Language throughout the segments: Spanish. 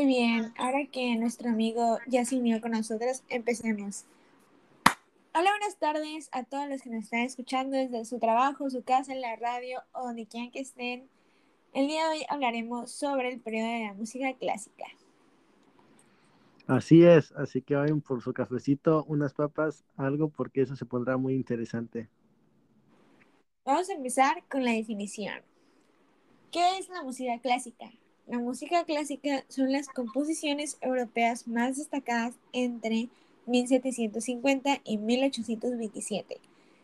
Muy bien, ahora que nuestro amigo ya se unió con nosotros, empecemos. Hola, buenas tardes a todos los que nos están escuchando desde su trabajo, su casa, en la radio o donde quieran que estén. El día de hoy hablaremos sobre el periodo de la música clásica. Así es, así que vayan por su cafecito, unas papas, algo, porque eso se pondrá muy interesante. Vamos a empezar con la definición. ¿Qué es la música clásica? La música clásica son las composiciones europeas más destacadas entre 1750 y 1827.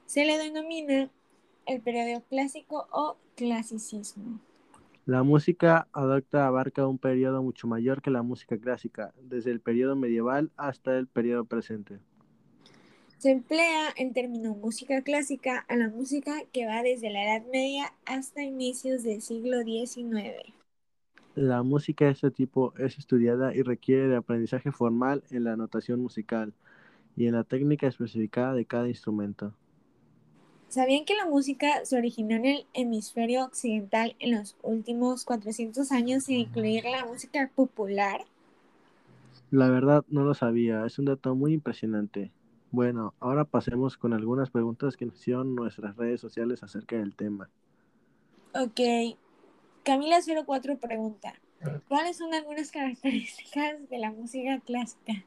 Se le denomina el periodo clásico o clasicismo. La música adopta abarca un periodo mucho mayor que la música clásica, desde el periodo medieval hasta el periodo presente. Se emplea el término música clásica a la música que va desde la Edad Media hasta inicios del siglo XIX. La música de este tipo es estudiada y requiere de aprendizaje formal en la notación musical y en la técnica especificada de cada instrumento. ¿Sabían que la música se originó en el hemisferio occidental en los últimos 400 años sin incluir la música popular? La verdad no lo sabía, es un dato muy impresionante. Bueno, ahora pasemos con algunas preguntas que nos hicieron nuestras redes sociales acerca del tema. Ok, Camila04 pregunta, ¿cuáles son algunas características de la música clásica?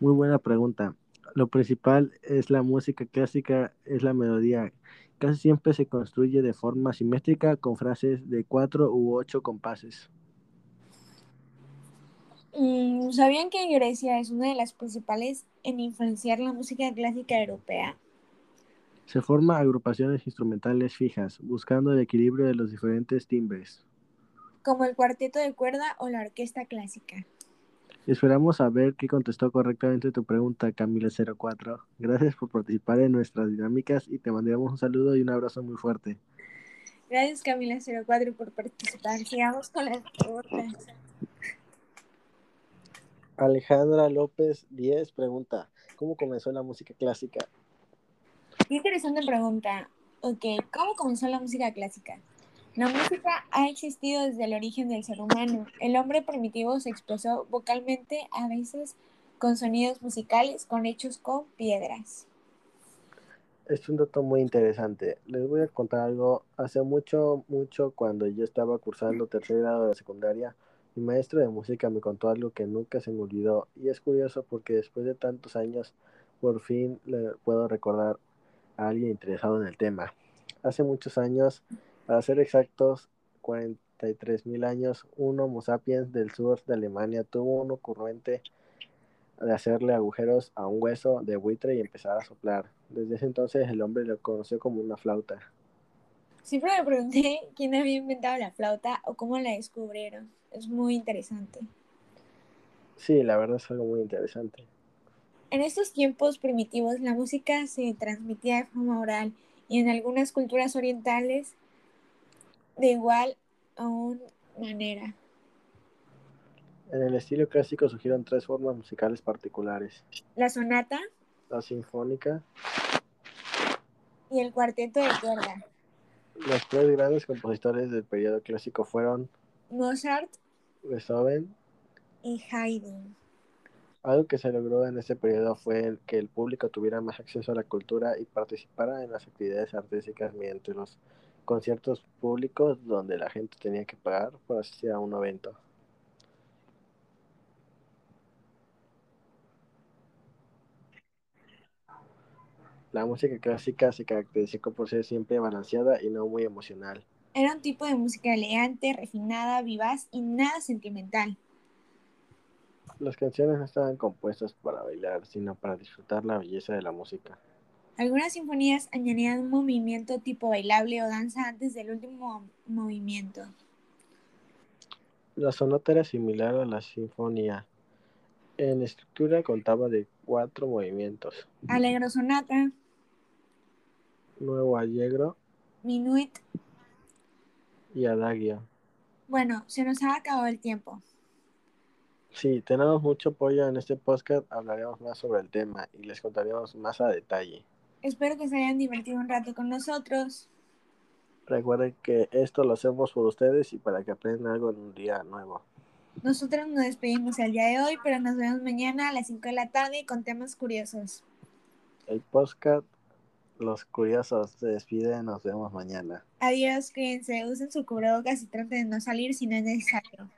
Muy buena pregunta. Lo principal es la música clásica, es la melodía. Casi siempre se construye de forma simétrica con frases de cuatro u ocho compases. Mm, ¿Sabían que Grecia es una de las principales en influenciar la música clásica europea? Se forman agrupaciones instrumentales fijas, buscando el equilibrio de los diferentes timbres. Como el cuarteto de cuerda o la orquesta clásica. Esperamos saber que contestó correctamente tu pregunta, Camila04. Gracias por participar en nuestras dinámicas y te mandamos un saludo y un abrazo muy fuerte. Gracias, Camila04, por participar. Sigamos con las preguntas. Alejandra López 10 pregunta, ¿cómo comenzó la música clásica? Qué interesante pregunta. Ok, ¿cómo comenzó la música clásica? La música ha existido desde el origen del ser humano. El hombre primitivo se expresó vocalmente, a veces con sonidos musicales, con hechos con piedras. Es un dato muy interesante. Les voy a contar algo. Hace mucho, mucho, cuando yo estaba cursando tercer grado de secundaria, mi maestro de música me contó algo que nunca se me olvidó. Y es curioso porque después de tantos años, por fin le puedo recordar a alguien interesado en el tema. Hace muchos años, para ser exactos, 43 mil años, un Homo sapiens del sur de Alemania tuvo un ocurrente de hacerle agujeros a un hueso de buitre y empezar a soplar. Desde ese entonces el hombre lo conoció como una flauta. Siempre me pregunté quién había inventado la flauta o cómo la descubrieron. Es muy interesante. Sí, la verdad es algo muy interesante. En estos tiempos primitivos la música se transmitía de forma oral y en algunas culturas orientales de igual aún manera. En el estilo clásico surgieron tres formas musicales particulares. La sonata. La sinfónica. Y el cuarteto de cuerda. Los tres grandes compositores del periodo clásico fueron Mozart, Beethoven y Haydn. Algo que se logró en este periodo fue que el público tuviera más acceso a la cultura y participara en las actividades artísticas mediante los conciertos públicos donde la gente tenía que pagar por asistir a un evento. La música clásica se caracterizó por ser siempre balanceada y no muy emocional. Era un tipo de música elegante, refinada, vivaz y nada sentimental. Las canciones no estaban compuestas para bailar, sino para disfrutar la belleza de la música. Algunas sinfonías añadían un movimiento tipo bailable o danza antes del último movimiento. La sonata era similar a la sinfonía. En estructura contaba de cuatro movimientos. Allegro sonata. Nuevo allegro. Minuit. Y adagio. Bueno, se nos ha acabado el tiempo. Sí, tenemos mucho apoyo en este podcast, hablaremos más sobre el tema y les contaremos más a detalle. Espero que se hayan divertido un rato con nosotros. Recuerden que esto lo hacemos por ustedes y para que aprendan algo en un día nuevo. Nosotros nos despedimos el día de hoy, pero nos vemos mañana a las 5 de la tarde con temas curiosos. El podcast Los Curiosos se despide, nos vemos mañana. Adiós, cuídense, usen su cubrebocas y traten de no salir si no es necesario.